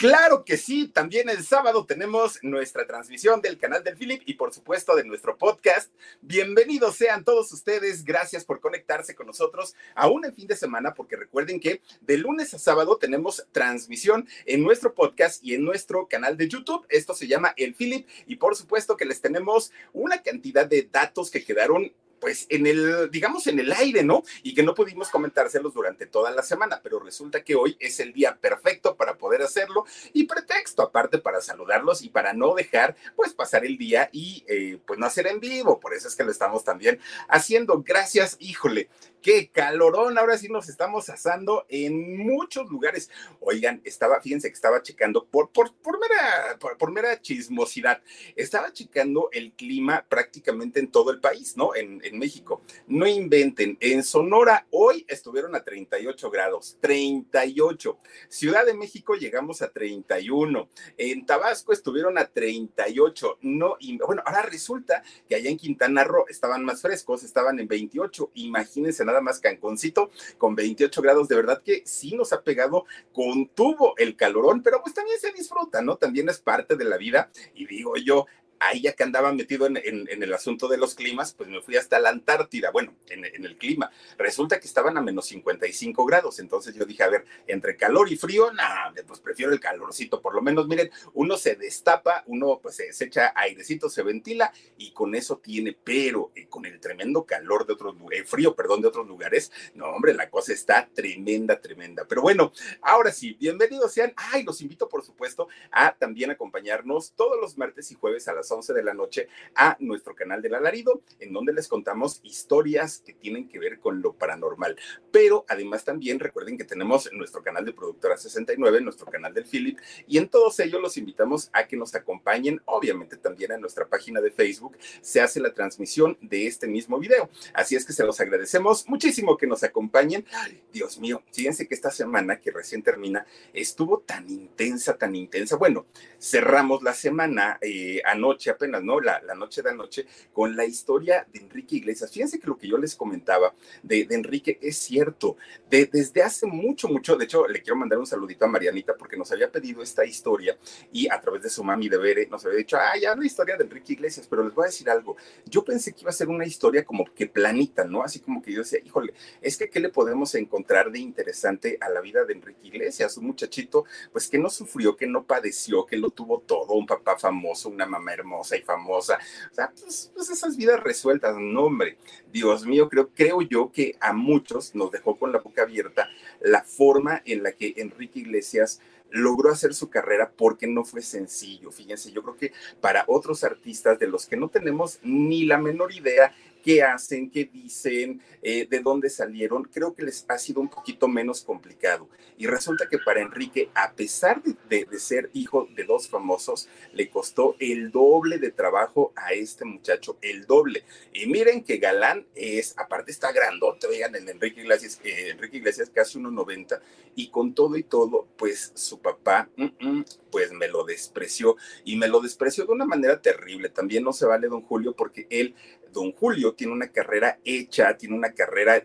Claro que sí, también el sábado tenemos nuestra transmisión del canal del Philip y por supuesto de nuestro podcast. Bienvenidos sean todos ustedes, gracias por conectarse con nosotros aún en fin de semana, porque recuerden que de lunes a sábado tenemos transmisión en nuestro podcast y en nuestro canal de YouTube. Esto se llama El Philip y por supuesto que les tenemos una cantidad de datos que quedaron pues en el, digamos, en el aire, ¿no? Y que no pudimos comentárselos durante toda la semana, pero resulta que hoy es el día perfecto para poder hacerlo y pretexto aparte para saludarlos y para no dejar, pues, pasar el día y, eh, pues, no hacer en vivo. Por eso es que lo estamos también haciendo. Gracias, híjole qué calorón, ahora sí nos estamos asando en muchos lugares. Oigan, estaba, fíjense que estaba checando por, por, por, mera, por, mera chismosidad, estaba checando el clima prácticamente en todo el país, ¿no? En, México. No inventen, en Sonora hoy estuvieron a 38 grados, 38. Ciudad de México llegamos a 31. En Tabasco estuvieron a 38. No, bueno, ahora resulta que allá en Quintana Roo estaban más frescos, estaban en 28. Imagínense nada más Canconcito con 28 grados, de verdad que sí nos ha pegado con tubo el calorón, pero pues también se disfruta, ¿no? También es parte de la vida y digo yo, ahí ya que andaba metido en, el asunto de los climas, pues me fui hasta la Antártida, bueno, en, el clima. Resulta que estaban a menos 55 grados, entonces yo dije, a ver, entre calor y frío, nada, pues prefiero el calorcito, por lo menos, miren, uno se destapa, uno pues se, echa airecito, se ventila y con eso tiene, pero eh, con el tremendo calor de otros, eh, frío, perdón, de otros lugares, no, hombre, la cosa está tremenda, tremenda. Pero bueno, ahora sí, bienvenidos sean, ay, los invito por supuesto a también acompañarnos todos los martes y jueves a las 11 de la noche a nuestro canal del alarido, en donde les contamos historias que tienen que ver con lo paranormal. Pero además también recuerden que tenemos nuestro canal de Productora 69, nuestro canal del Philip, y en todos ellos los invitamos a que nos acompañen. Obviamente también en nuestra página de Facebook se hace la transmisión de este mismo video. Así es que se los agradecemos muchísimo que nos acompañen. Dios mío, fíjense que esta semana que recién termina estuvo tan intensa, tan intensa. Bueno, cerramos la semana eh, anoche apenas, ¿no? La, la, noche de anoche, con la historia de Enrique Iglesias. Fíjense que lo que yo les comentaba de, de Enrique es cierto. De, desde hace mucho, mucho, de hecho, le quiero mandar un saludito a Marianita porque nos había pedido esta historia y a través de su mami de Bere nos había dicho, ah, ya la historia de Enrique Iglesias, pero les voy a decir algo. Yo pensé que iba a ser una historia como que planita, ¿no? Así como que yo decía, híjole, es que ¿qué le podemos encontrar de interesante a la vida de Enrique Iglesias? Un muchachito, pues que no sufrió, que no padeció, que lo tuvo todo, un papá famoso, una mamá hermosa y famosa. O sea, pues, pues, esas vidas resueltas, no hombre, Dios mío, creo, creo yo que a muchos nos dejó con la boca abierta la forma en la que Enrique Iglesias logró hacer su carrera porque no fue sencillo. Fíjense, yo creo que para otros artistas de los que no tenemos ni la menor idea qué hacen, qué dicen, eh, de dónde salieron, creo que les ha sido un poquito menos complicado. Y resulta que para Enrique, a pesar de, ser hijo de dos famosos, le costó el doble de trabajo a este muchacho, el doble. Y miren que Galán es, aparte está grandote, oigan, el Enrique Iglesias, eh, Enrique Iglesias casi 1,90, y con todo y todo, pues su papá, mm, mm, pues me lo despreció, y me lo despreció de una manera terrible. También no se vale don Julio porque él don Julio tiene una carrera hecha, tiene una carrera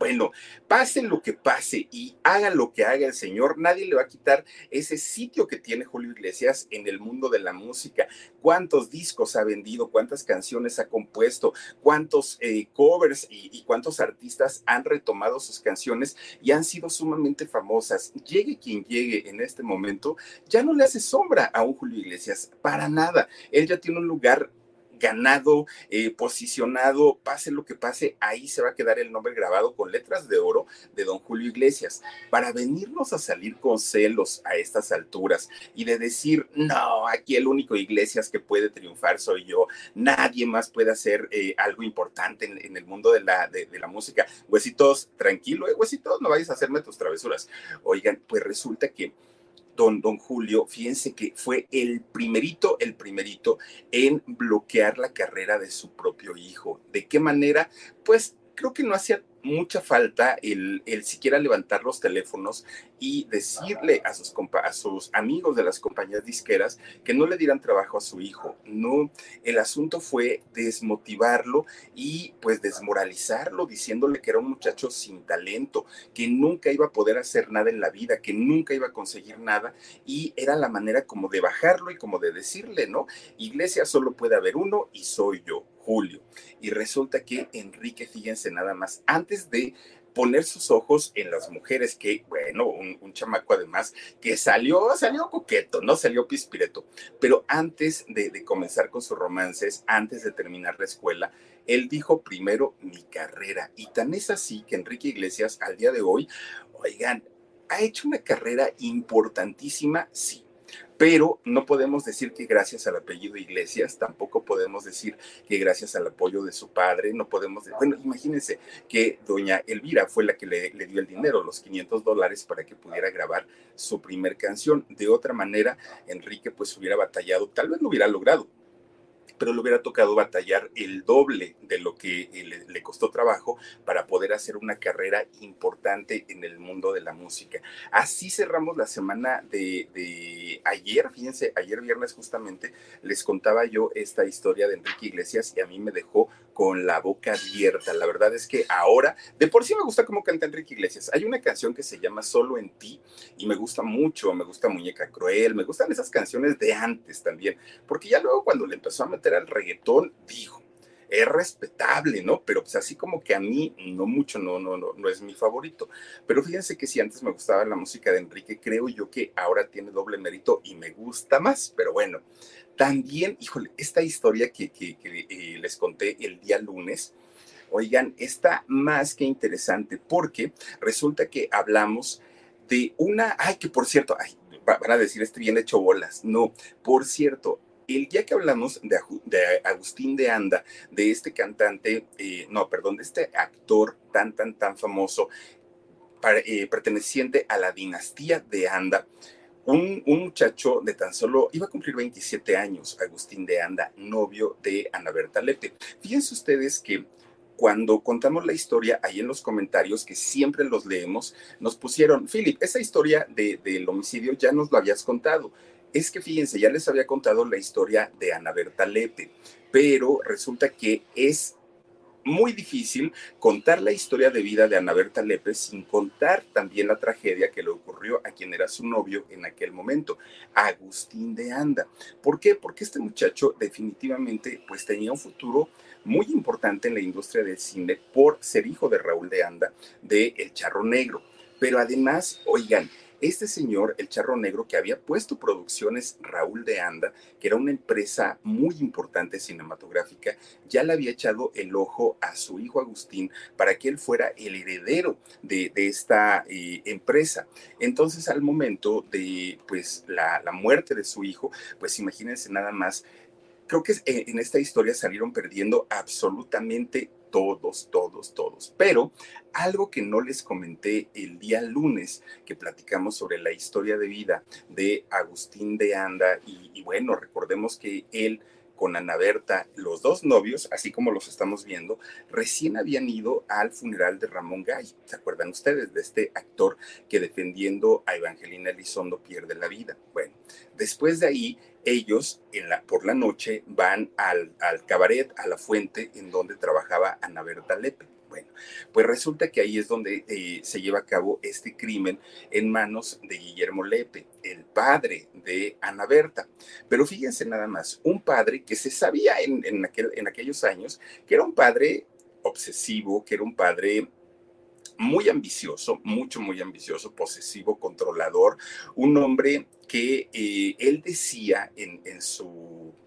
bueno, pase lo que pase y haga lo que haga el señor, nadie le va a quitar ese sitio que tiene Julio Iglesias en el mundo de la música. ¿Cuántos discos ha vendido? ¿Cuántas canciones ha compuesto? ¿Cuántos eh, covers y, y cuántos artistas han retomado sus canciones y han sido sumamente famosas? Llegue quien llegue en este momento, ya no le hace sombra a un Julio Iglesias, para nada. Él ya tiene un lugar ganado, eh, posicionado, pase lo que pase, ahí se va a quedar el nombre grabado con letras de oro de don Julio Iglesias. Para venirnos a salir con celos a estas alturas y de decir, no, aquí el único Iglesias que puede triunfar soy yo, nadie más puede hacer eh, algo importante en, el mundo de la, de, la música. Huesitos, tranquilo, eh, huesitos, no vayas a hacerme tus travesuras. Oigan, pues resulta que don, don Julio, fíjense que fue el primerito, el primerito en bloquear la carrera de su propio hijo. ¿De qué manera? Pues creo que no hacía mucha falta el, el, siquiera levantar los teléfonos y decirle a sus, a sus amigos de las compañías disqueras que no le dieran trabajo a su hijo. No, el asunto fue desmotivarlo y pues desmoralizarlo, diciéndole que era un muchacho sin talento, que nunca iba a poder hacer nada en la vida, que nunca iba a conseguir nada y era la manera como de bajarlo y como de decirle, ¿no? Iglesia solo puede haber uno y soy yo. Julio. Y resulta que Enrique, fíjense nada más, antes de poner sus ojos en las mujeres, que bueno, un, chamaco además que salió, salió coqueto, no salió pispireto, pero antes de, de, comenzar con sus romances, antes de terminar la escuela, él dijo primero mi carrera. Y tan es así que Enrique Iglesias al día de hoy, oigan, ha hecho una carrera importantísima, sí pero no podemos decir que gracias al apellido Iglesias, tampoco podemos decir que gracias al apoyo de su padre, no podemos, bueno, imagínense que doña Elvira fue la que le, dio el dinero, los 500 dólares para que pudiera grabar su primer canción. De otra manera, Enrique pues hubiera batallado, tal vez lo hubiera logrado, pero le hubiera tocado batallar el doble de lo que le, le, costó trabajo para poder hacer una carrera importante en el mundo de la música. Así cerramos la semana de, de, ayer, fíjense, ayer viernes justamente les contaba yo esta historia de Enrique Iglesias y a mí me dejó con la boca abierta. La verdad es que ahora, de por sí me gusta cómo canta Enrique Iglesias. Hay una canción que se llama Solo en ti y me gusta mucho, me gusta Muñeca Cruel, me gustan esas canciones de antes también, porque ya luego cuando le empezó a meter al reggaetón, dijo, es respetable, ¿no? Pero pues así como que a mí no mucho, no, no, no, no es mi favorito. Pero fíjense que si antes me gustaba la música de Enrique, creo yo que ahora tiene doble mérito y me gusta más, pero bueno. También, híjole, esta historia que, que, eh, les conté el día lunes, oigan, está más que interesante porque resulta que hablamos de una, ay, que por cierto, van a decir, este bien hecho bolas. No, por cierto, el día que hablamos de, Agustín de Anda, de este cantante, eh, no, perdón, de este actor tan, tan, tan famoso, eh, perteneciente a la dinastía de Anda, un, muchacho de tan solo, iba a cumplir 27 años, Agustín de Anda, novio de Ana Berta Lepe. Fíjense ustedes que cuando contamos la historia, ahí en los comentarios, que siempre los leemos, nos pusieron, Philip, esa historia de, del homicidio ya nos lo habías contado. Es que fíjense, ya les había contado la historia de Ana Berta Lepe, pero resulta que es muy difícil contar la historia de vida de Ana Berta Lepe sin contar también la tragedia que le ocurrió a quien era su novio en aquel momento, Agustín de Anda. ¿Por qué? Porque este muchacho definitivamente pues tenía un futuro muy importante en la industria del cine por ser hijo de Raúl de Anda de El Charro Negro. Pero además, oigan, este señor, el Charro Negro, que había puesto producciones Raúl de Anda, que era una empresa muy importante cinematográfica, ya le había echado el ojo a su hijo Agustín para que él fuera el heredero de, esta eh, empresa. Entonces, al momento de pues, la, la muerte de su hijo, pues imagínense nada más creo que eh, en esta historia salieron perdiendo absolutamente todos, todos, todos. Pero algo que no les comenté el día lunes que platicamos sobre la historia de vida de Agustín de Anda y, bueno, recordemos que él con Ana Berta, los dos novios, así como los estamos viendo, recién habían ido al funeral de Ramón Gay. ¿Se acuerdan ustedes de este actor que defendiendo a Evangelina Elizondo pierde la vida? Bueno, después de ahí, ellos por la noche van al, al cabaret, a la fuente en donde trabajaba Ana Berta Lepe. Bueno, pues resulta que ahí es donde eh, se lleva a cabo este crimen en manos de Guillermo Lepe, el padre de Ana Berta. Pero fíjense nada más, un padre que se sabía en, en, aquel, en aquellos años que era un padre obsesivo, que era un padre muy ambicioso, mucho, muy ambicioso, posesivo, controlador, un hombre que eh, él decía en, en su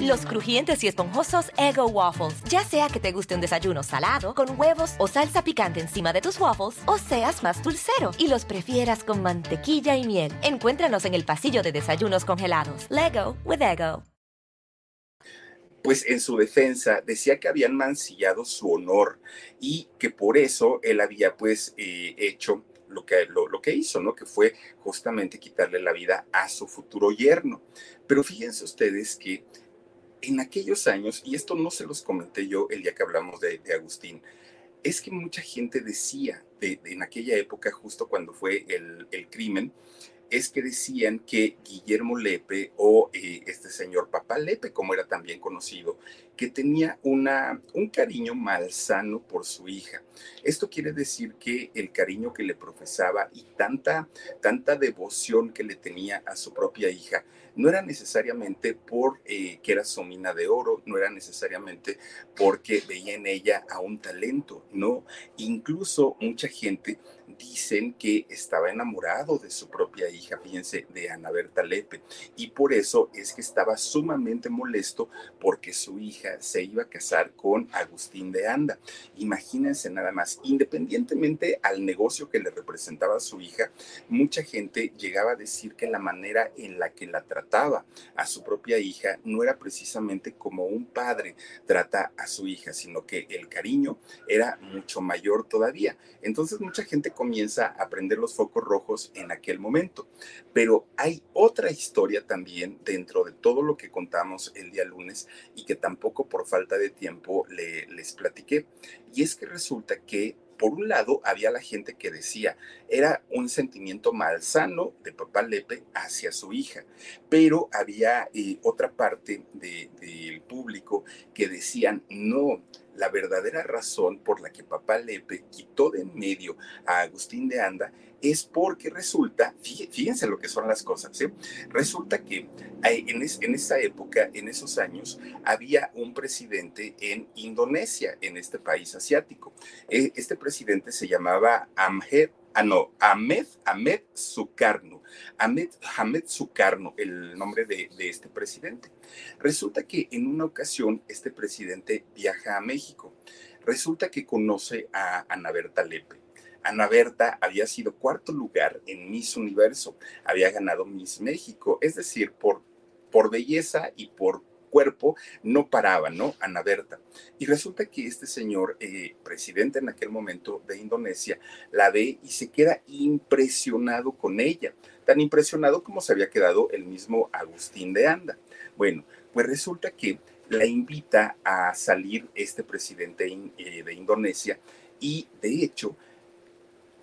Los crujientes y esponjosos Ego Waffles. Ya sea que te guste un desayuno salado, con huevos o salsa picante encima de tus waffles, o seas más dulcero y los prefieras con mantequilla y miel. Encuéntranos en el pasillo de desayunos congelados. Lego with Ego. Pues en su defensa decía que habían mancillado su honor y que por eso él había pues eh, hecho lo que, lo, lo, que hizo, ¿no? Que fue justamente quitarle la vida a su futuro yerno. Pero fíjense ustedes que en aquellos años, y esto no se los comenté yo el día que hablamos de, Agustín, es que mucha gente decía de, en aquella época, justo cuando fue el crimen, es que decían que Guillermo Lepe o eh, este señor Papá Lepe, como era también conocido, que tenía una, un cariño malsano por su hija. Esto quiere decir que el cariño que le profesaba y tanta, tanta devoción que le tenía a su propia hija no era necesariamente por eh, que era su mina de oro, no era necesariamente porque veía en ella a un talento, no. Incluso mucha gente dicen que estaba enamorado de su propia hija, fíjense, de Ana Berta Lepe, y por eso es que estaba sumamente molesto porque su hija se iba a casar con Agustín de Anda. Imagínense nada más, independientemente al negocio que le representaba a su hija, mucha gente llegaba a decir que la manera en la que la trataba a su propia hija no era precisamente como un padre trata a su hija, sino que el cariño era mucho mayor todavía. Entonces mucha gente comienza a prender los focos rojos en aquel momento. Pero hay otra historia también dentro de todo lo que contamos el día lunes y que tampoco por falta de tiempo le, les platiqué. Y es que resulta que por un lado había la gente que decía era un sentimiento malsano de papá Lepe hacia su hija, pero había eh, otra parte del de, público que decían no, la verdadera razón por la que papá Lepe quitó de en medio a Agustín de Anda es porque resulta, fíjense lo que son las cosas, ¿sí? resulta que en, es, en esa época, en esos años, había un presidente en Indonesia, en este país asiático. E, este presidente se llamaba Amhed, ah, no, Ahmed, Ahmed Sukarno. Ahmed, Ahmed Sukarno, el nombre de, de este presidente. Resulta que en una ocasión este presidente viaja a México. Resulta que conoce a Ana Berta Lepe. Ana Berta había sido cuarto lugar en Miss Universo, había ganado Miss México, es decir, por, por belleza y por cuerpo no paraba, ¿no? Ana Berta. Y resulta que este señor, eh, presidente en aquel momento de Indonesia, la ve y se queda impresionado con ella, tan impresionado como se había quedado el mismo Agustín de Anda. Bueno, pues resulta que la invita a salir este presidente eh, de Indonesia y de hecho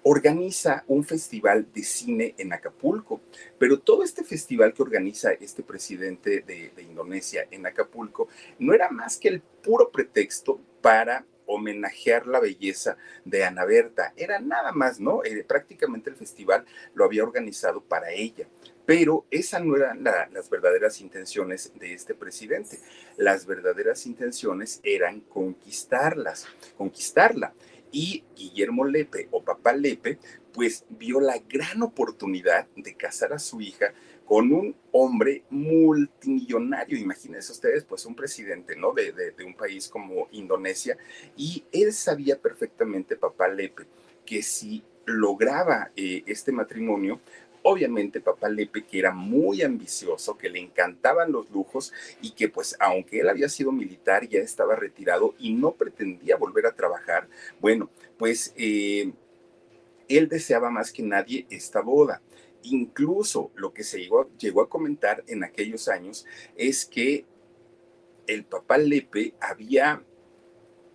organiza un festival de cine en Acapulco, pero todo este festival que organiza este presidente de, Indonesia en Acapulco no era más que el puro pretexto para homenajear la belleza de Ana Berta. Era nada más, ¿no? Eh, prácticamente el festival lo había organizado para ella. Pero esas no eran la, las verdaderas intenciones de este presidente. Las verdaderas intenciones eran conquistarlas, conquistarla y Guillermo Lepe o papá Lepe, pues vio la gran oportunidad de casar a su hija con un hombre multimillonario, imagínense ustedes, pues un presidente, ¿no? De, de, un país como Indonesia, y él sabía perfectamente, papá Lepe, que si lograba eh, este matrimonio, Obviamente papá Lepe, que era muy ambicioso, que le encantaban los lujos y que pues aunque él había sido militar, ya estaba retirado y no pretendía volver a trabajar, bueno, pues eh, él deseaba más que nadie esta boda. Incluso lo que se llegó, llegó a comentar en aquellos años es que el papá Lepe había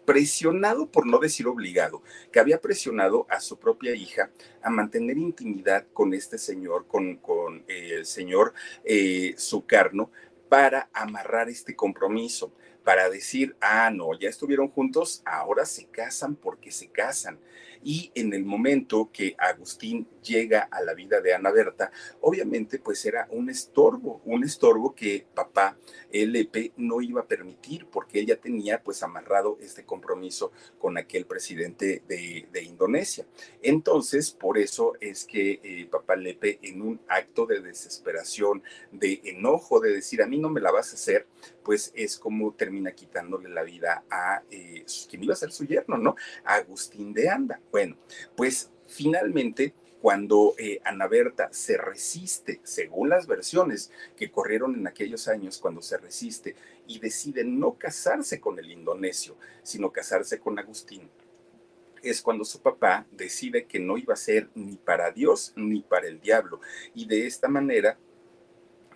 presionado, por no decir obligado, que había presionado a su propia hija a mantener intimidad con este señor, con, con eh, el señor eh, Sucarno, para amarrar este compromiso, para decir, ah, no, ya estuvieron juntos, ahora se casan porque se casan. Y en el momento que Agustín llega a la vida de Ana Berta, obviamente pues era un estorbo, un estorbo que papá LP no iba a permitir porque ella tenía pues amarrado este compromiso con aquel presidente de, Indonesia. Entonces, por eso es que eh, papá Lepe en un acto de desesperación, de enojo, de decir a mí no me la vas a hacer, pues es como termina quitándole la vida a eh, quien iba a ser su yerno, ¿no? A Agustín de Anda. Bueno, pues finalmente cuando eh, Ana Berta se resiste, según las versiones que corrieron en aquellos años, cuando se resiste y decide no casarse con el indonesio, sino casarse con Agustín, es cuando su papá decide que no iba a ser ni para Dios ni para el diablo. Y de esta manera,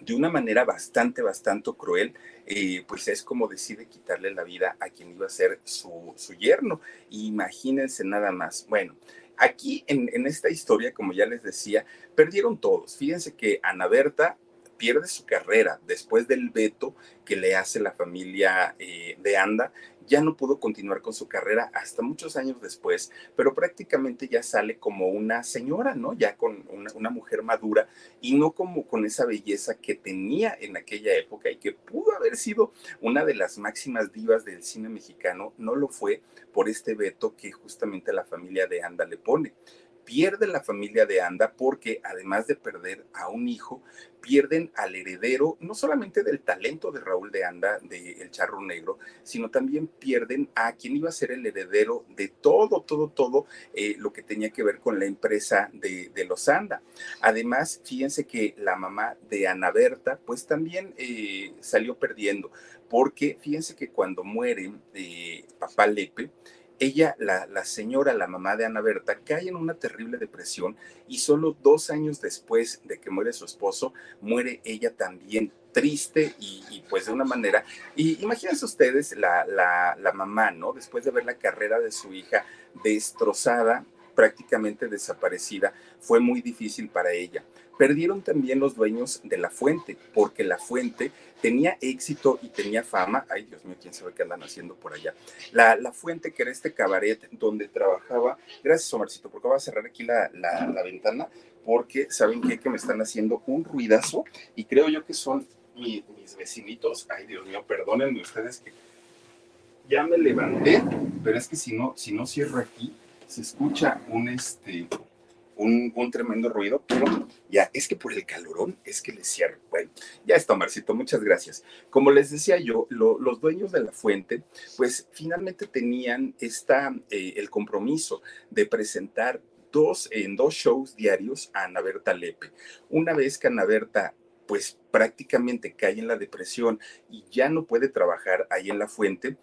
de una manera bastante, bastante cruel, eh, pues es como decide quitarle la vida a quien iba a ser su, su yerno. Imagínense nada más. Bueno, Aquí en, esta historia, como ya les decía, perdieron todos. Fíjense que Ana Berta pierde su carrera después del veto que le hace la familia eh, de Anda ya no pudo continuar con su carrera hasta muchos años después, pero prácticamente ya sale como una señora, ¿no? Ya con una, mujer madura y no como con esa belleza que tenía en aquella época y que pudo haber sido una de las máximas divas del cine mexicano, no lo fue por este veto que justamente la familia de Anda le pone pierde la familia de Anda porque además de perder a un hijo, pierden al heredero, no solamente del talento de Raúl de Anda, de El Charro Negro, sino también pierden a quien iba a ser el heredero de todo, todo, todo eh, lo que tenía que ver con la empresa de, los Anda. Además, fíjense que la mamá de Ana Berta, pues también eh, salió perdiendo, porque fíjense que cuando muere eh, papá Lepe, ella, la, señora, la mamá de Ana Berta, cae en una terrible depresión y solo dos años después de que muere su esposo, muere ella también triste y, pues de una manera, y imagínense ustedes la, la, la mamá, ¿no? Después de ver la carrera de su hija destrozada, prácticamente desaparecida, fue muy difícil para ella. Perdieron también los dueños de la fuente, porque la fuente tenía éxito y tenía fama. Ay, Dios mío, quién sabe qué andan haciendo por allá. La, la fuente, que era este cabaret donde trabajaba. Gracias, Omarcito, porque voy a cerrar aquí la, la, ventana, porque saben que me están haciendo un ruidazo y creo yo que son mis vecinitos. Ay, Dios mío, perdónenme ustedes que ya me levanté, pero es que si no, si no cierro aquí, se escucha un este un, tremendo ruido, pero ya es que por el calorón es que le cierro. Bueno, ya está, Marcito, muchas gracias. Como les decía yo, los dueños de la fuente, pues finalmente tenían esta, eh, el compromiso de presentar dos, en dos shows diarios a Ana Berta Lepe. Una vez que Ana Berta pues prácticamente cae en la depresión y ya no puede trabajar ahí en la fuente,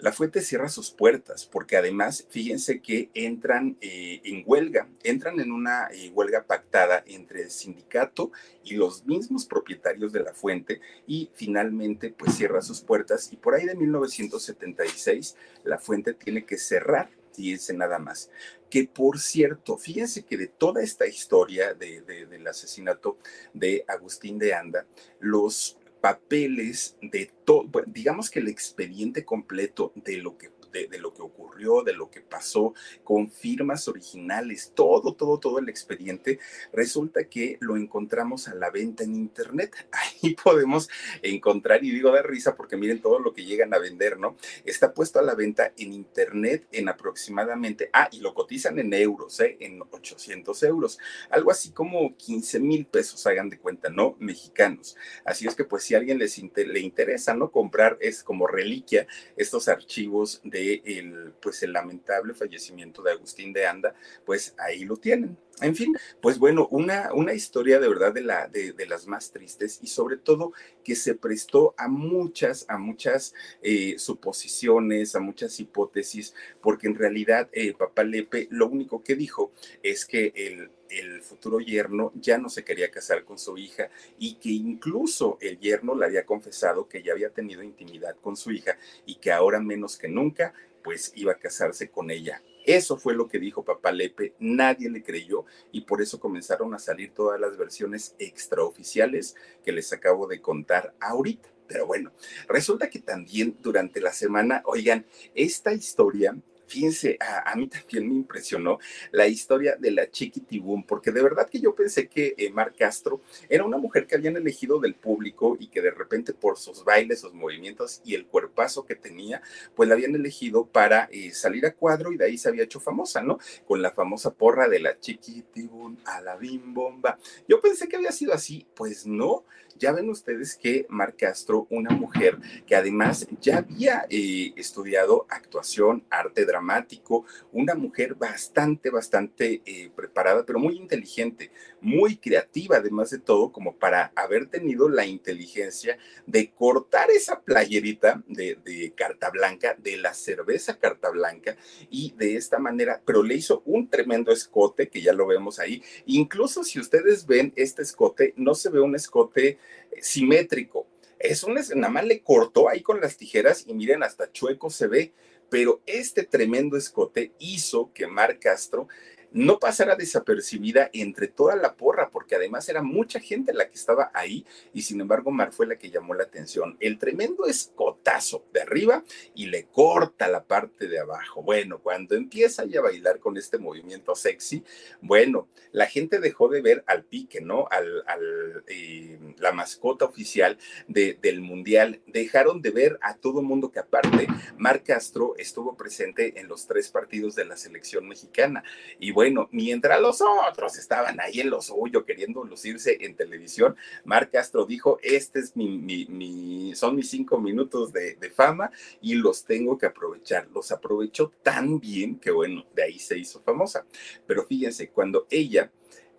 la fuente cierra sus puertas porque además, fíjense que entran eh, en huelga, entran en una eh, huelga pactada entre el sindicato y los mismos propietarios de la fuente y finalmente pues cierra sus puertas y por ahí de 1976 la fuente tiene que cerrar fíjense nada más. Que por cierto, fíjense que de toda esta historia del asesinato de Agustín de Anda, los papeles de todo, digamos que el expediente completo de lo que de, lo que ocurrió, de lo que pasó, con firmas originales, todo, todo, todo el expediente, resulta que lo encontramos a la venta en Internet. Ahí podemos encontrar, y digo de risa porque miren todo lo que llegan a vender, ¿no? Está puesto a la venta en Internet en aproximadamente, ah, y lo cotizan en euros, ¿eh? En 800 euros, algo así como 15 mil pesos, hagan de cuenta, ¿no? Mexicanos. Así es que pues si a alguien les le interesa, ¿no? Comprar es como reliquia estos archivos de el, pues el lamentable fallecimiento de Agustín de Anda, pues ahí lo tienen. En fin, pues bueno, una, una historia de verdad de, la, de, las más tristes y sobre todo que se prestó a muchas, a muchas eh, suposiciones, a muchas hipótesis, porque en realidad eh, Papá Lepe lo único que dijo es que el, el futuro yerno ya no se quería casar con su hija y que incluso el yerno le había confesado que ya había tenido intimidad con su hija y que ahora menos que nunca pues iba a casarse con ella. Eso fue lo que dijo papá Lepe, nadie le creyó y por eso comenzaron a salir todas las versiones extraoficiales que les acabo de contar ahorita. Pero bueno, resulta que también durante la semana, oigan, esta historia fíjense, a, mí también me impresionó la historia de la Chiquitibum, porque de verdad que yo pensé que eh, Mar Castro era una mujer que habían elegido del público y que de repente por sus bailes, sus movimientos y el cuerpazo que tenía, pues la habían elegido para eh, salir a cuadro y de ahí se había hecho famosa, ¿no? Con la famosa porra de la Chiquitibum a la bim bomba. Yo pensé que había sido así, pues no. Ya ven ustedes que Mar Castro, una mujer que además ya había eh, estudiado actuación, arte dramático, una mujer bastante, bastante eh, preparada, pero muy inteligente, muy creativa, además de todo, como para haber tenido la inteligencia de cortar esa playerita de, carta blanca, de la cerveza carta blanca, y de esta manera, pero le hizo un tremendo escote, que ya lo vemos ahí. Incluso si ustedes ven este escote, no se ve un escote simétrico. Es un, nada más le cortó ahí con las tijeras y miren, hasta chueco se ve. Pero este tremendo escote hizo que Mar Castro no pasara desapercibida entre toda la porra, porque además era mucha gente la que estaba ahí y sin embargo Mar fue la que llamó la atención. El tremendo escotazo de arriba y le corta la parte de abajo. Bueno, cuando empieza ya a bailar con este movimiento sexy, bueno, la gente dejó de ver al pique, ¿no? Al, eh, la mascota oficial del mundial. Dejaron de ver a todo mundo que aparte Mar Castro estuvo presente en los tres partidos de la selección mexicana. Y bueno, mientras los otros estaban ahí en lo suyo queriendo lucirse en televisión, Marc Castro dijo, este es mi, son mis cinco minutos de, de fama y los tengo que aprovechar. Los aprovechó tan bien que bueno, de ahí se hizo famosa. Pero fíjense, cuando ella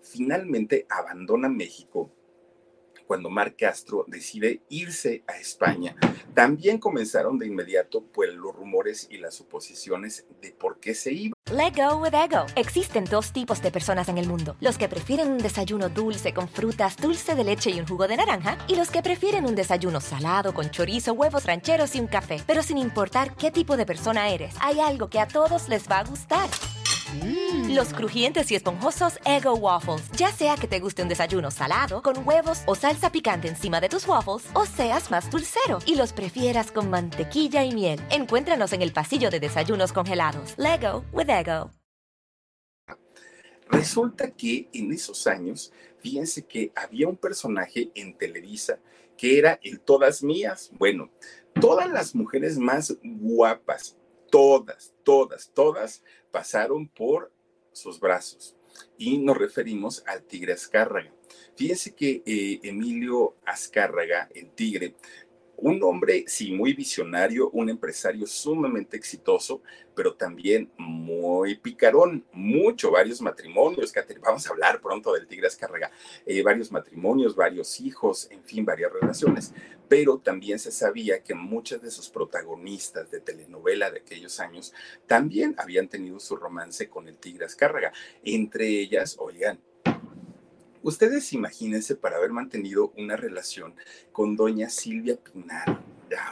finalmente abandona México, cuando Marc Castro decide irse a España, también comenzaron de inmediato pues, los rumores y las suposiciones de por qué se iba. Let go with ego. Existen dos tipos de personas en el mundo: los que prefieren un desayuno dulce con frutas, dulce de leche y un jugo de naranja, y los que prefieren un desayuno salado con chorizo, huevos rancheros y un café. Pero sin importar qué tipo de persona eres, hay algo que a todos les va a gustar. Mm. Los crujientes y esponjosos Ego Waffles. Ya sea que te guste un desayuno salado, con huevos o salsa picante encima de tus waffles, o seas más dulcero y los prefieras con mantequilla y miel. Encuéntranos en el pasillo de desayunos congelados. Lego with Ego. Resulta que en esos años, fíjense que había un personaje en Televisa que era el Todas Mías. Bueno, todas las mujeres más guapas, todas, todas, todas pasaron por sus brazos. Y nos referimos al tigre Azcárraga. Fíjense que eh, Emilio Azcárraga, el tigre, un hombre, sí, muy visionario, un empresario sumamente exitoso, pero también muy picarón, mucho, varios matrimonios, vamos a hablar pronto del Tigre Azcárraga, eh, varios matrimonios, varios hijos, en fin, varias relaciones, pero también se sabía que muchas de sus protagonistas de telenovela de aquellos años también habían tenido su romance con el Tigre Azcárraga, entre ellas, oigan, Ustedes imagínense para haber mantenido una relación con doña Silvia Pinal,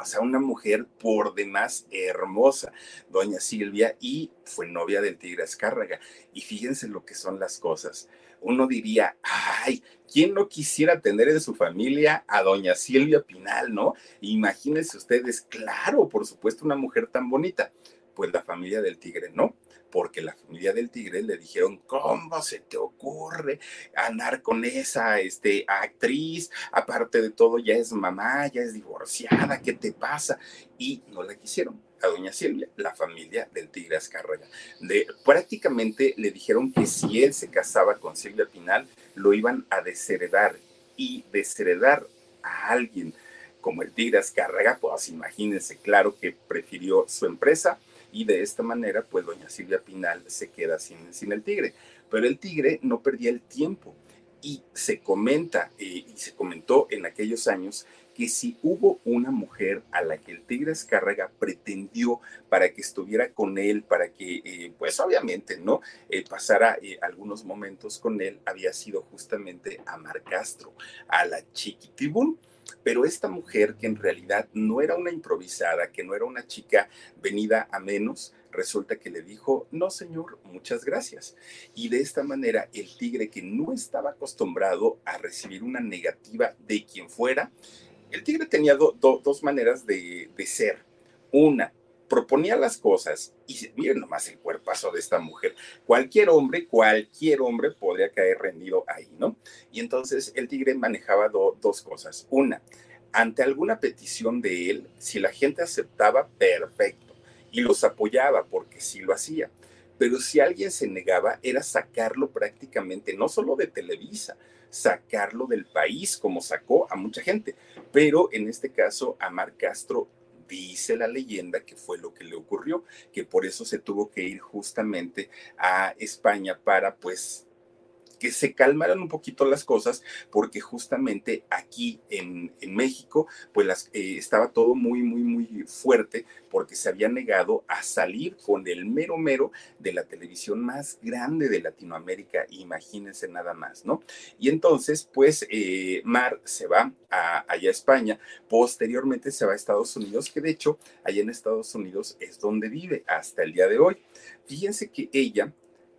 o sea, una mujer por demás hermosa, doña Silvia, y fue novia del Tigre Azcárraga. Y fíjense lo que son las cosas. Uno diría, ay, ¿quién no quisiera tener en su familia a doña Silvia Pinal, no? Imagínense ustedes, claro, por supuesto, una mujer tan bonita. Pues la familia del Tigre, ¿no? porque la familia del tigre le dijeron, ¿cómo se te ocurre andar con esa este, actriz? Aparte de todo, ya es mamá, ya es divorciada, ¿qué te pasa? Y no la quisieron a doña Silvia, la familia del Tigre Azcárraga. Prácticamente le dijeron que si él se casaba con Silvia Pinal, lo iban a desheredar y desheredar a alguien como el Tigre Azcárraga, pues imagínense, claro que prefirió su empresa y de esta manera, pues doña Silvia Pinal se queda sin, sin el tigre. Pero el tigre no perdía el tiempo y se comenta eh, y se comentó en aquellos años que si hubo una mujer a la que el tigre Escárraga pretendió para que estuviera con él, para que, eh, pues obviamente, ¿no? Eh, pasara algunos momentos con él, había sido justamente a Mar Castro, a la Chiquitibún. Pero esta mujer, que en realidad no era una improvisada, que no era una chica venida a menos, resulta que le dijo, no señor, muchas gracias. Y de esta manera el tigre que no estaba acostumbrado a recibir una negativa de quien fuera, el tigre tenía dos maneras de, ser. Una, proponía las cosas y miren nomás el cuerpazo de esta mujer. Cualquier hombre, cualquier hombre podría caer rendido ahí, ¿no? Y entonces el tigre manejaba dos cosas. Una, ante alguna petición de él, si la gente aceptaba, perfecto, y los apoyaba porque sí lo hacía. Pero si alguien se negaba, era sacarlo prácticamente, no solo de Televisa, sacarlo del país, como sacó a mucha gente. Pero en este caso, a Mar Castro dice la leyenda que fue lo que le ocurrió, que por eso se tuvo que ir justamente a España para pues que se calmaran un poquito las cosas, porque justamente aquí en, México, pues las, eh, estaba todo muy, muy, muy fuerte, porque se había negado a salir con el mero mero de la televisión más grande de Latinoamérica, imagínense nada más, ¿no? Y entonces, pues, eh, Mar se va a, allá a España, posteriormente se va a Estados Unidos, que de hecho, allá en Estados Unidos es donde vive hasta el día de hoy. Fíjense que ella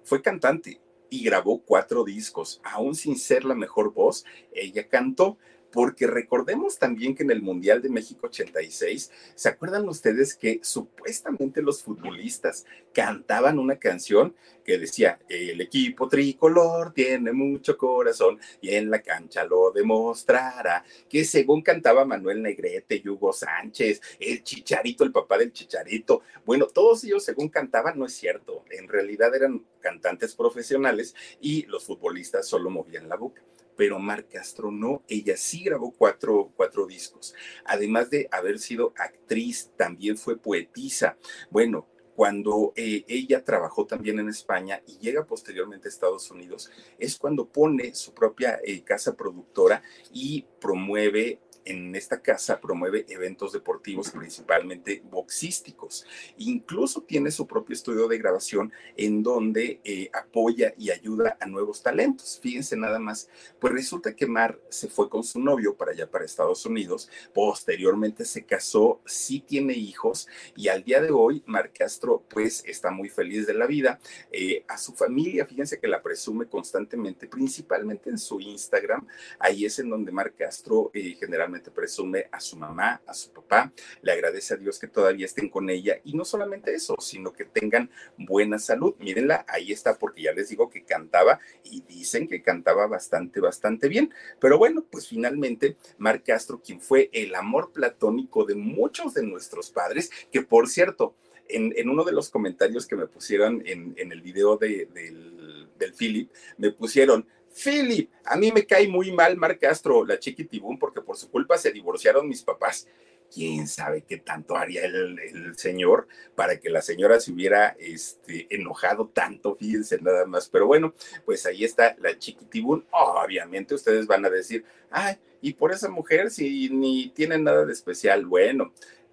fue cantante, y grabó cuatro discos. Aún sin ser la mejor voz, ella cantó porque recordemos también que en el Mundial de México 86, ¿se acuerdan ustedes que supuestamente los futbolistas cantaban una canción que decía, el equipo tricolor tiene mucho corazón y en la cancha lo demostrará, que según cantaba Manuel Negrete, Hugo Sánchez, el Chicharito, el papá del Chicharito, bueno, todos ellos según cantaban, no es cierto, en realidad eran cantantes profesionales y los futbolistas solo movían la boca pero Mar Castro no, ella sí grabó cuatro, cuatro discos. Además de haber sido actriz, también fue poetisa. Bueno, cuando eh, ella trabajó también en España y llega posteriormente a Estados Unidos, es cuando pone su propia eh, casa productora y promueve en esta casa promueve eventos deportivos, principalmente boxísticos. Incluso tiene su propio estudio de grabación en donde eh, apoya y ayuda a nuevos talentos. Fíjense nada más, pues resulta que Mar se fue con su novio para allá, para Estados Unidos. Posteriormente se casó, sí tiene hijos y al día de hoy Mar Castro pues está muy feliz de la vida. Eh, a su familia, fíjense que la presume constantemente, principalmente en su Instagram. Ahí es en donde Mar Castro eh, generalmente presume a su mamá, a su papá, le agradece a Dios que todavía estén con ella y no solamente eso, sino que tengan buena salud. Mírenla, ahí está porque ya les digo que cantaba y dicen que cantaba bastante, bastante bien. Pero bueno, pues finalmente Mar Castro, quien fue el amor platónico de muchos de nuestros padres, que por cierto, en, uno de los comentarios que me pusieron en, el video de, del, del Philip, me pusieron, Philip, a mí me cae muy mal Mar Castro, la chiquitibún, porque por su culpa se divorciaron mis papás. ¿Quién sabe qué tanto haría el, señor para que la señora se hubiera este, enojado tanto? Fíjense nada más. Pero bueno, pues ahí está la chiquitibún. Obviamente ustedes van a decir, ay, y por esa mujer si ni tiene nada de especial. Bueno,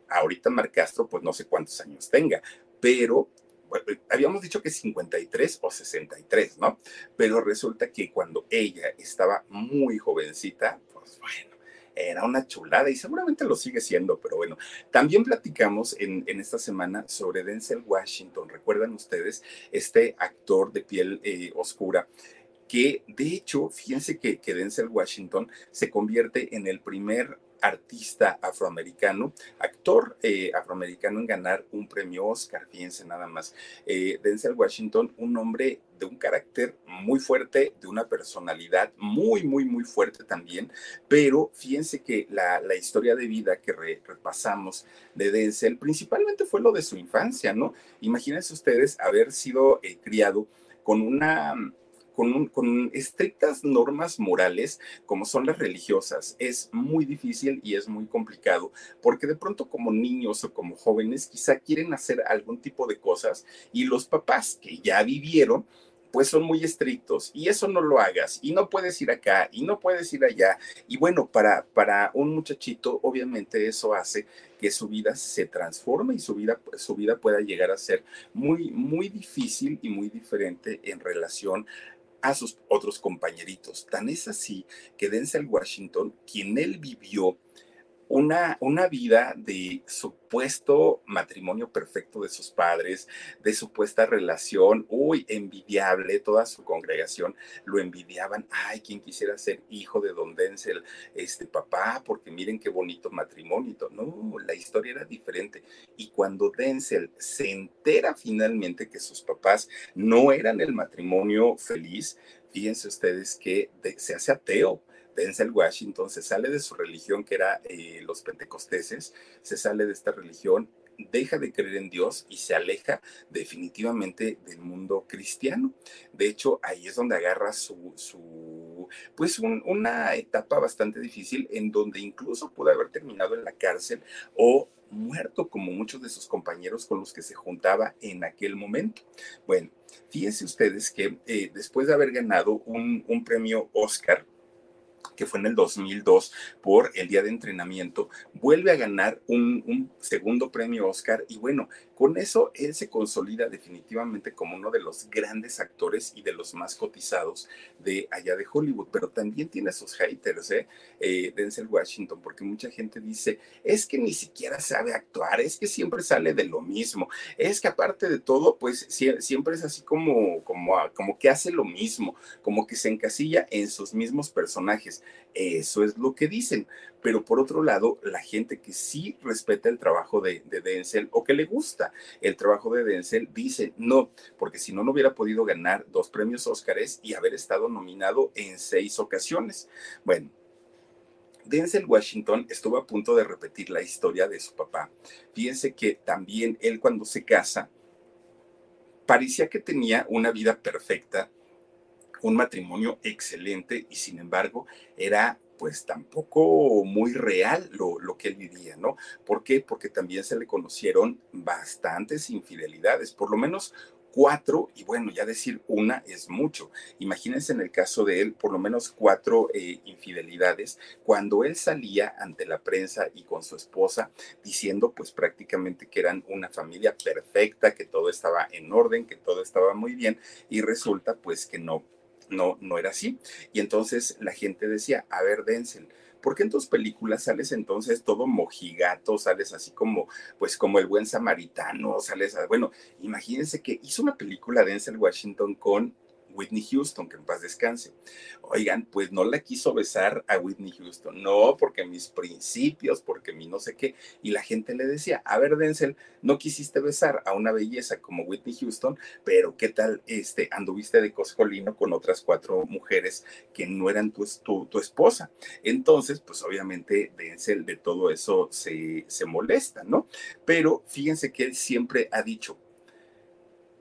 ahorita Mar Castro, pues no sé cuántos años tenga, pero habíamos dicho que 53 o 63, ¿no? Pero resulta que cuando ella estaba muy jovencita, pues bueno, era una chulada y seguramente lo sigue siendo, pero bueno, también platicamos en, esta semana sobre Denzel Washington. ¿Recuerdan ustedes este actor de piel eh, oscura? que de hecho, fíjense que, que Denzel Washington se convierte en el primer artista afroamericano, actor eh, afroamericano en ganar un premio Oscar, fíjense nada más. Eh, Denzel Washington, un hombre de un carácter muy fuerte, de una personalidad muy, muy, muy fuerte también, pero fíjense que la, historia de vida que repasamos de Denzel principalmente fue lo de su infancia, ¿no? Imagínense ustedes haber sido eh, criado con una con, estrictas normas morales como son las religiosas. Es muy difícil y es muy complicado porque de pronto como niños o como jóvenes quizá quieren hacer algún tipo de cosas y los papás que ya vivieron pues son muy estrictos y eso no lo hagas y no puedes ir acá y no puedes ir allá. Y bueno, para, para un muchachito obviamente eso hace que su vida se transforme y su vida, su vida pueda llegar a ser muy, muy difícil y muy diferente en relación a sus otros compañeritos. Tan es así que Denzel Washington, quien él vivió una, una vida de supuesto matrimonio perfecto de sus padres, de supuesta relación, uy, envidiable, toda su congregación lo envidiaban, ay, quien quisiera ser hijo de don Denzel, este papá, porque miren qué bonito matrimonio. No, la historia era diferente. Y cuando Denzel se entera finalmente que sus papás no eran el matrimonio feliz, fíjense ustedes que se hace ateo Denzel Washington se sale de su religión, que era eh, los pentecosteses, se sale de esta religión, deja de creer en Dios y se aleja definitivamente del mundo cristiano. De hecho, ahí es donde agarra su, su pues una etapa bastante difícil en donde incluso pudo haber terminado en la cárcel o muerto como muchos de sus compañeros con los que se juntaba en aquel momento. Bueno, fíjense ustedes que eh, después de haber ganado un, un premio Oscar, que fue en el 2002 por el día de entrenamiento, vuelve a ganar un, un, segundo premio Oscar y bueno, con eso, él se consolida definitivamente como uno de los grandes actores y de los más cotizados de allá de Hollywood, pero también tiene sus haters, ¿eh? ¿eh? Denzel Washington, porque mucha gente dice, es que ni siquiera sabe actuar, es que siempre sale de lo mismo, es que aparte de todo, pues siempre es así como, como que hace lo mismo, como que se encasilla en sus mismos personajes. Eso es lo que dicen. Pero por otro lado, la gente que sí respeta el trabajo de, Denzel o que le gusta el trabajo de Denzel dice no, porque si no, no hubiera podido ganar dos premios Óscares y haber estado nominado en seis ocasiones. Bueno, Denzel Washington estuvo a punto de repetir la historia de su papá. Fíjense que también él cuando se casa, parecía que tenía una vida perfecta, un matrimonio excelente y sin embargo era pues tampoco muy real lo, lo, que él vivía, ¿no? ¿Por qué? Porque también se le conocieron bastantes infidelidades, por lo menos cuatro, y bueno, ya decir una es mucho. Imagínense en el caso de él, por lo menos cuatro eh, infidelidades, cuando él salía ante la prensa y con su esposa diciendo pues prácticamente que eran una familia perfecta, que todo estaba en orden, que todo estaba muy bien, y resulta pues que no, no, no era así. Y entonces la gente decía, a ver, Denzel, ¿por qué en tus películas sales entonces todo mojigato, sales así como, pues como el buen samaritano, sales, bueno, imagínense que hizo una película Denzel Washington con Whitney Houston, que en paz descanse. Oigan, pues no la quiso besar a Whitney Houston, no, porque mis principios, porque mi no sé qué. Y la gente le decía, a ver, Denzel, no quisiste besar a una belleza como Whitney Houston, pero ¿qué tal este, anduviste de coscolino con otras cuatro mujeres que no eran tu, tu, esposa? Entonces, pues obviamente Denzel de todo eso se, se molesta, ¿no? Pero fíjense que él siempre ha dicho,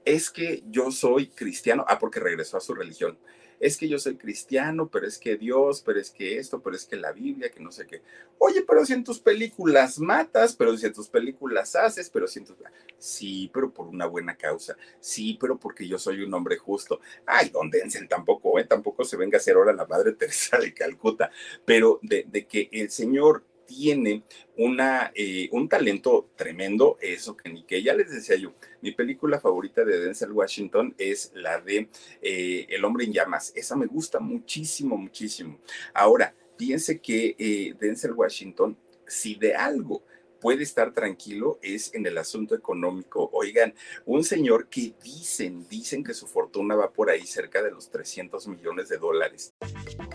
es que yo soy cristiano, ah, porque regresó a su religión, es que yo soy cristiano, pero es que Dios, pero es que esto, pero es que la Biblia, que no sé qué. Oye, pero si en tus películas matas, pero si en tus películas haces, pero si en tus... Sí, pero por una buena causa. Sí, pero porque yo soy un hombre justo. Ay, don Denzel tampoco, ¿eh? Tampoco se venga a ser ahora la Madre Teresa de Calcuta, pero de, de que el Señor tiene una, eh, un talento tremendo, eso que ni que ya les decía yo, mi película favorita de Denzel Washington es la de eh, El hombre en llamas, esa me gusta muchísimo, muchísimo. Ahora, piense que eh, Denzel Washington, si de algo puede estar tranquilo es en el asunto económico. Oigan, un señor que dicen, dicen que su fortuna va por ahí cerca de los 300 millones de dólares.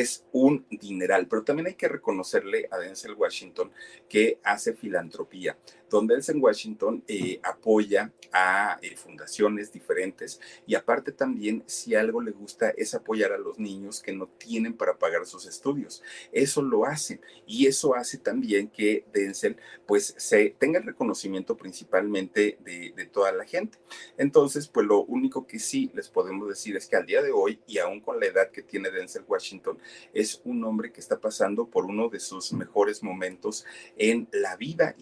Es un dineral, pero también hay que reconocerle a Denzel Washington que hace filantropía. Don Denzel Washington eh, apoya a eh, fundaciones diferentes y aparte también si algo le gusta es apoyar a los niños que no tienen para pagar sus estudios. Eso lo hace y eso hace también que Denzel pues se tenga el reconocimiento principalmente de, de toda la gente. Entonces pues lo único que sí les podemos decir es que al día de hoy y aún con la edad que tiene Denzel Washington es un hombre que está pasando por uno de sus mejores momentos en la vida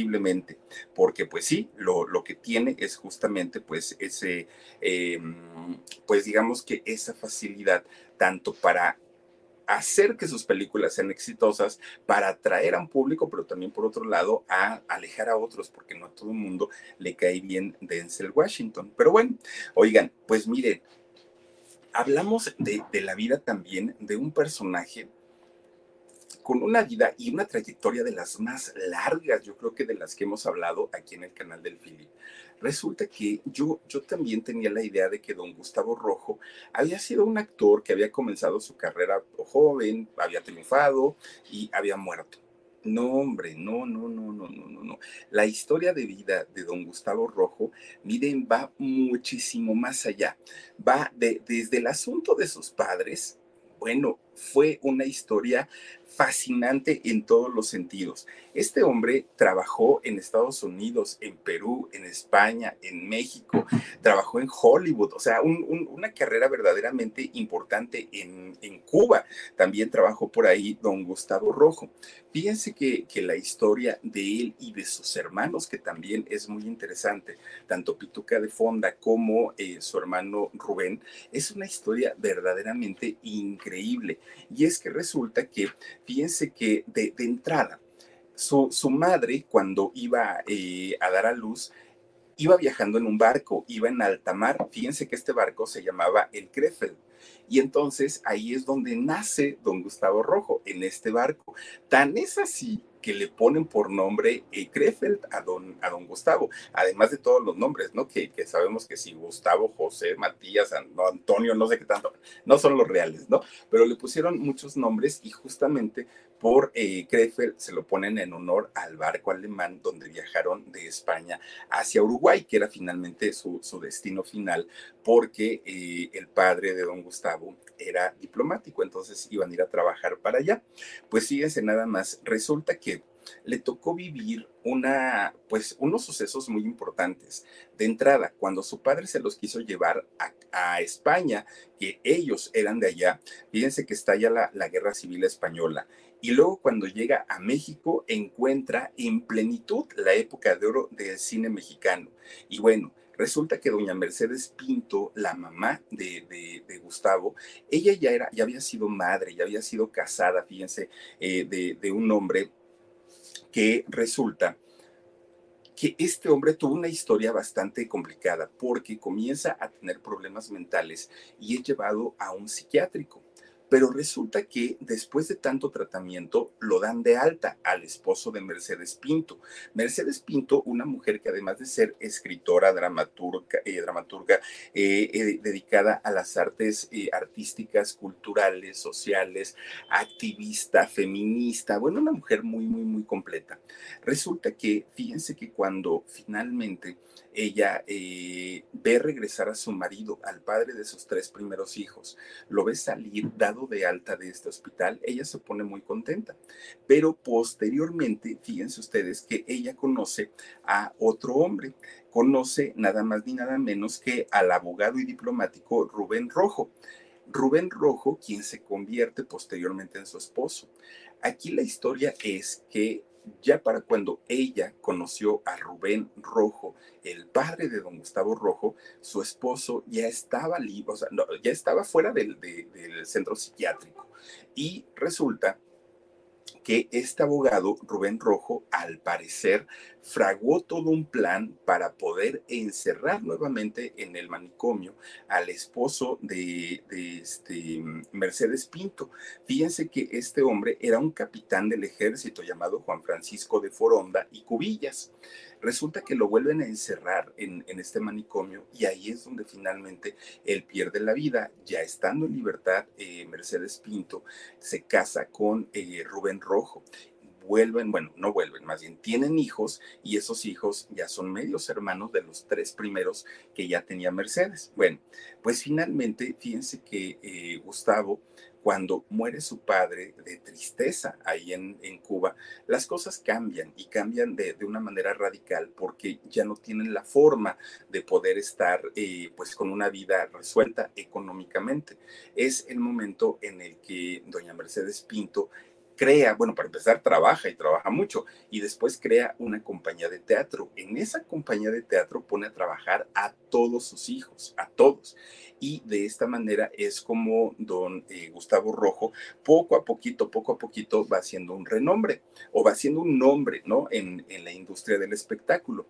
indiscutiblemente, porque pues sí, lo, lo que tiene es justamente pues ese, em, pues digamos que esa facilidad tanto para hacer que sus películas sean exitosas para atraer a un público, pero también por otro lado a alejar a otros, porque no a todo el mundo le cae bien Denzel Washington. Pero bueno, oigan, pues miren, hablamos de, de la vida también de un personaje con una vida y una trayectoria de las más largas, yo creo que de las que hemos hablado aquí en el canal del Philip. Resulta que yo, yo también tenía la idea de que don Gustavo Rojo había sido un actor que había comenzado su carrera joven, había triunfado y había muerto. No, hombre, no, no, no, no, no, no, no. La historia de vida de don Gustavo Rojo, miren, va muchísimo más allá. Va de, desde el asunto de sus padres, bueno, fue una historia fascinante en todos los sentidos. Este hombre trabajó en Estados Unidos, en Perú, en España, en México, trabajó en Hollywood, o sea, una carrera verdaderamente importante en, en, Cuba. También trabajó por ahí don Gustavo Rojo. Fíjense que, que, la historia de él y de sus hermanos, que también es muy interesante, tanto Pituca de Fonda como eh, su hermano Rubén, es una historia verdaderamente increíble. Y es que resulta que, fíjense que de, entrada, su, su, madre cuando iba eh, a dar a luz, iba viajando en un barco, iba en alta mar. Fíjense que este barco se llamaba el Krefeld. Y entonces ahí es donde nace don Gustavo Rojo, en este barco. Tan es así que le ponen por nombre eh, Krefeld a don, a don Gustavo, además de todos los nombres, ¿no? Que, que sabemos que si Gustavo, José, Matías, Antonio, no sé qué tanto, no son los reales, ¿no? Pero le pusieron muchos nombres y justamente por eh, Krefeld se lo ponen en honor al barco alemán donde viajaron de España hacia Uruguay, que era finalmente su, su destino final, porque eh, el padre de don Gustavo era diplomático, entonces iban a ir a trabajar para allá. Pues fíjense nada más, resulta que le tocó vivir una, pues, unos sucesos muy importantes. De entrada, cuando su padre se los quiso llevar a, España, que ellos eran de allá, fíjense que está ya la, la guerra civil española. Y luego cuando llega a México, encuentra en plenitud la época de oro del cine mexicano. Y bueno, Resulta que doña Mercedes Pinto, la mamá de, de, Gustavo, ella ya, era, ya había sido madre, ya había sido casada, fíjense, eh, de, de un hombre que resulta que este hombre tuvo una historia bastante complicada porque comienza a tener problemas mentales y es llevado a un psiquiátrico. Pero resulta que después de tanto tratamiento lo dan de alta al esposo de Mercedes Pinto. Mercedes Pinto, una mujer que además de ser escritora, dramaturga, eh, dramaturga eh, eh, dedicada a las artes artísticas, culturales, sociales, activista, feminista, bueno, una mujer muy, muy, muy completa. Resulta que, fíjense que cuando finalmente ella eh, ve regresar a su marido, al padre de sus tres primeros hijos, lo ve salir dado de alta de este hospital, ella se pone muy contenta. Pero posteriormente, fíjense ustedes que ella conoce a otro hombre, conoce nada más ni nada menos que al abogado y diplomático Rubén Rojo. Rubén Rojo, quien se convierte posteriormente en su esposo. Aquí la historia es que ya para cuando ella conoció a Rubén Rojo, el padre de don Gustavo Rojo, su esposo ya estaba libre, o sea, ya estaba fuera del, centro psiquiátrico. Y resulta que este abogado, Rubén Rojo, al parecer, fraguó todo un plan para poder encerrar nuevamente en el manicomio al esposo de, este, Mercedes Pinto. Fíjense que este hombre era un capitán del ejército llamado Juan Francisco de Foronda y Cubillas. Resulta que lo vuelven a encerrar en, este manicomio y ahí es donde finalmente él pierde la vida. Ya estando en libertad, eh, Mercedes Pinto se casa con eh, Rubén Rojo vuelven, bueno, no vuelven, más bien tienen hijos y esos hijos ya son medios hermanos de los tres primeros que ya tenía Mercedes. Bueno, pues finalmente, fíjense que eh, Gustavo cuando muere su padre de tristeza ahí en, en Cuba, las cosas cambian y cambian de, de, una manera radical porque ya no tienen la forma de poder estar eh, pues con una vida resuelta económicamente. Es el momento en el que doña Mercedes Pinto crea, bueno, para empezar, trabaja y trabaja mucho, y después crea una compañía de teatro. En esa compañía de teatro pone a trabajar a todos sus hijos, a todos. Y de esta manera es como don eh, Gustavo Rojo, poco a poquito, poco a poquito, va haciendo un renombre o va haciendo un nombre, ¿no? En, en la industria del espectáculo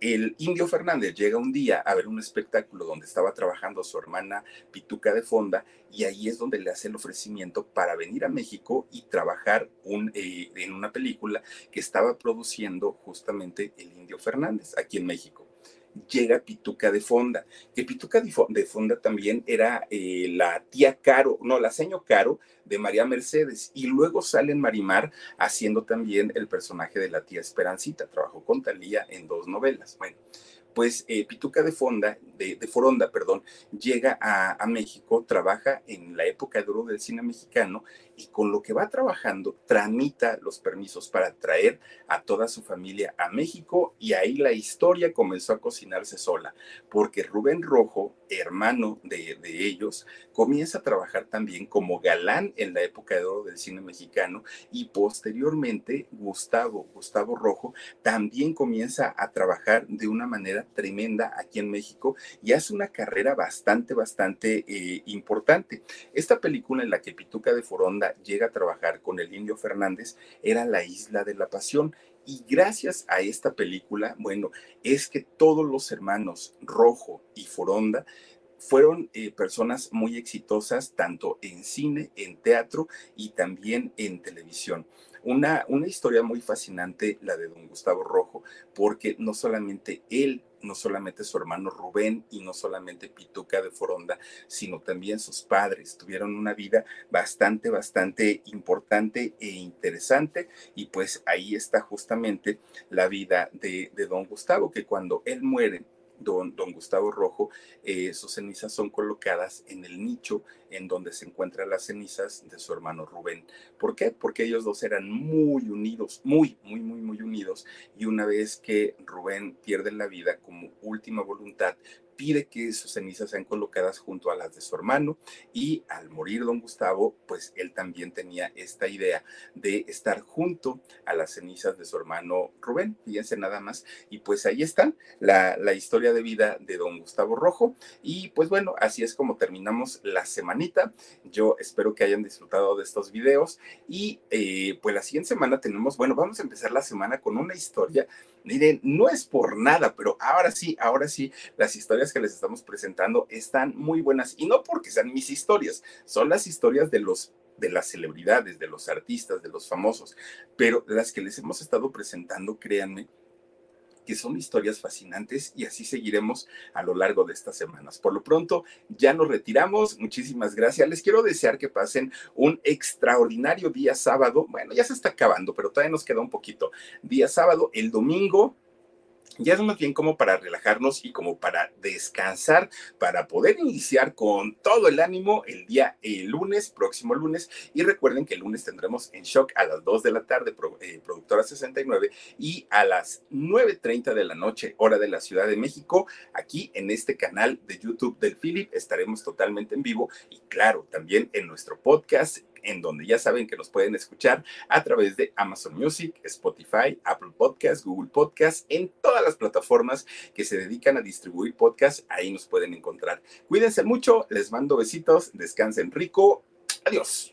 el indio Fernández llega un día a ver un espectáculo donde estaba trabajando su hermana Pituca de Fonda y ahí es donde le hace el ofrecimiento para venir a México y trabajar un, eh, en una película que estaba produciendo justamente el indio Fernández aquí en México llega Pituca de Fonda, que Pituca de Fonda también era eh, la tía Caro, no, la seño Caro de María Mercedes, y luego sale en Marimar haciendo también el personaje de la tía Esperancita, trabajó con Talía en dos novelas. Bueno, pues eh, Pituca de Fonda, de, Foronda, perdón, llega a, México, trabaja en la época de oro del cine mexicano y con lo que va trabajando tramita los permisos para traer a toda su familia a México y ahí la historia comenzó a cocinarse sola, porque Rubén Rojo, hermano de, de ellos, comienza a trabajar también como galán en la época de oro del cine mexicano y posteriormente Gustavo, Gustavo Rojo, también comienza a trabajar de una manera tremenda aquí en México y hace una carrera bastante, bastante eh, importante. Esta película en la que Pituca de Foronda llega a trabajar con el Indio Fernández era La Isla de la Pasión. Y gracias a esta película, bueno, es que todos los hermanos Rojo y Foronda fueron eh, personas muy exitosas tanto en cine, en teatro y también en televisión. Una, una historia muy fascinante la de don Gustavo Rojo, porque no solamente él no solamente su hermano Rubén y no solamente Pituca de Foronda, sino también sus padres. Tuvieron una vida bastante, bastante importante e interesante y pues ahí está justamente la vida de, de don Gustavo, que cuando él muere, don, don Gustavo Rojo, eh, sus cenizas son colocadas en el nicho en donde se encuentran las cenizas de su hermano Rubén. ¿Por qué? Porque ellos dos eran muy unidos, muy, muy, muy, muy unidos. Y una vez que Rubén pierde la vida como última voluntad, pide que sus cenizas sean colocadas junto a las de su hermano y al morir don Gustavo, pues él también tenía esta idea de estar junto a las cenizas de su hermano Rubén, fíjense nada más, y pues ahí están la, la historia de vida de don Gustavo Rojo. Y pues bueno, así es como terminamos la semanita, yo espero que hayan disfrutado de estos videos. Y eh, pues la siguiente semana tenemos, bueno, vamos a empezar la semana con una historia Miren, no es por nada, pero ahora sí, ahora sí, las historias que les estamos presentando están muy buenas. Y no porque sean mis historias, son las historias de los de las celebridades, de los artistas, de los famosos, pero las que les hemos estado presentando, créanme, que son historias fascinantes y así seguiremos a lo largo de estas semanas. Por lo pronto, ya nos retiramos. Muchísimas gracias. Les quiero desear que pasen un extraordinario día sábado. Bueno, ya se está acabando, pero todavía nos queda un poquito. Día sábado, el domingo ya es más bien como para relajarnos y como para descansar, para poder iniciar con todo el ánimo el día el lunes, próximo lunes. Y recuerden que el lunes tendremos en shock a las 2 de la tarde, eh, productora 69, y a las 9.30 de la noche, hora de la Ciudad de México, aquí en este canal de YouTube del Philip, estaremos totalmente en vivo y claro, también en nuestro podcast en donde ya saben que nos pueden escuchar a través de Amazon Music, Spotify, Apple Podcasts, Google Podcasts, en todas las plataformas que se dedican a distribuir podcasts, ahí nos pueden encontrar. Cuídense mucho, les mando besitos, descansen rico, adiós.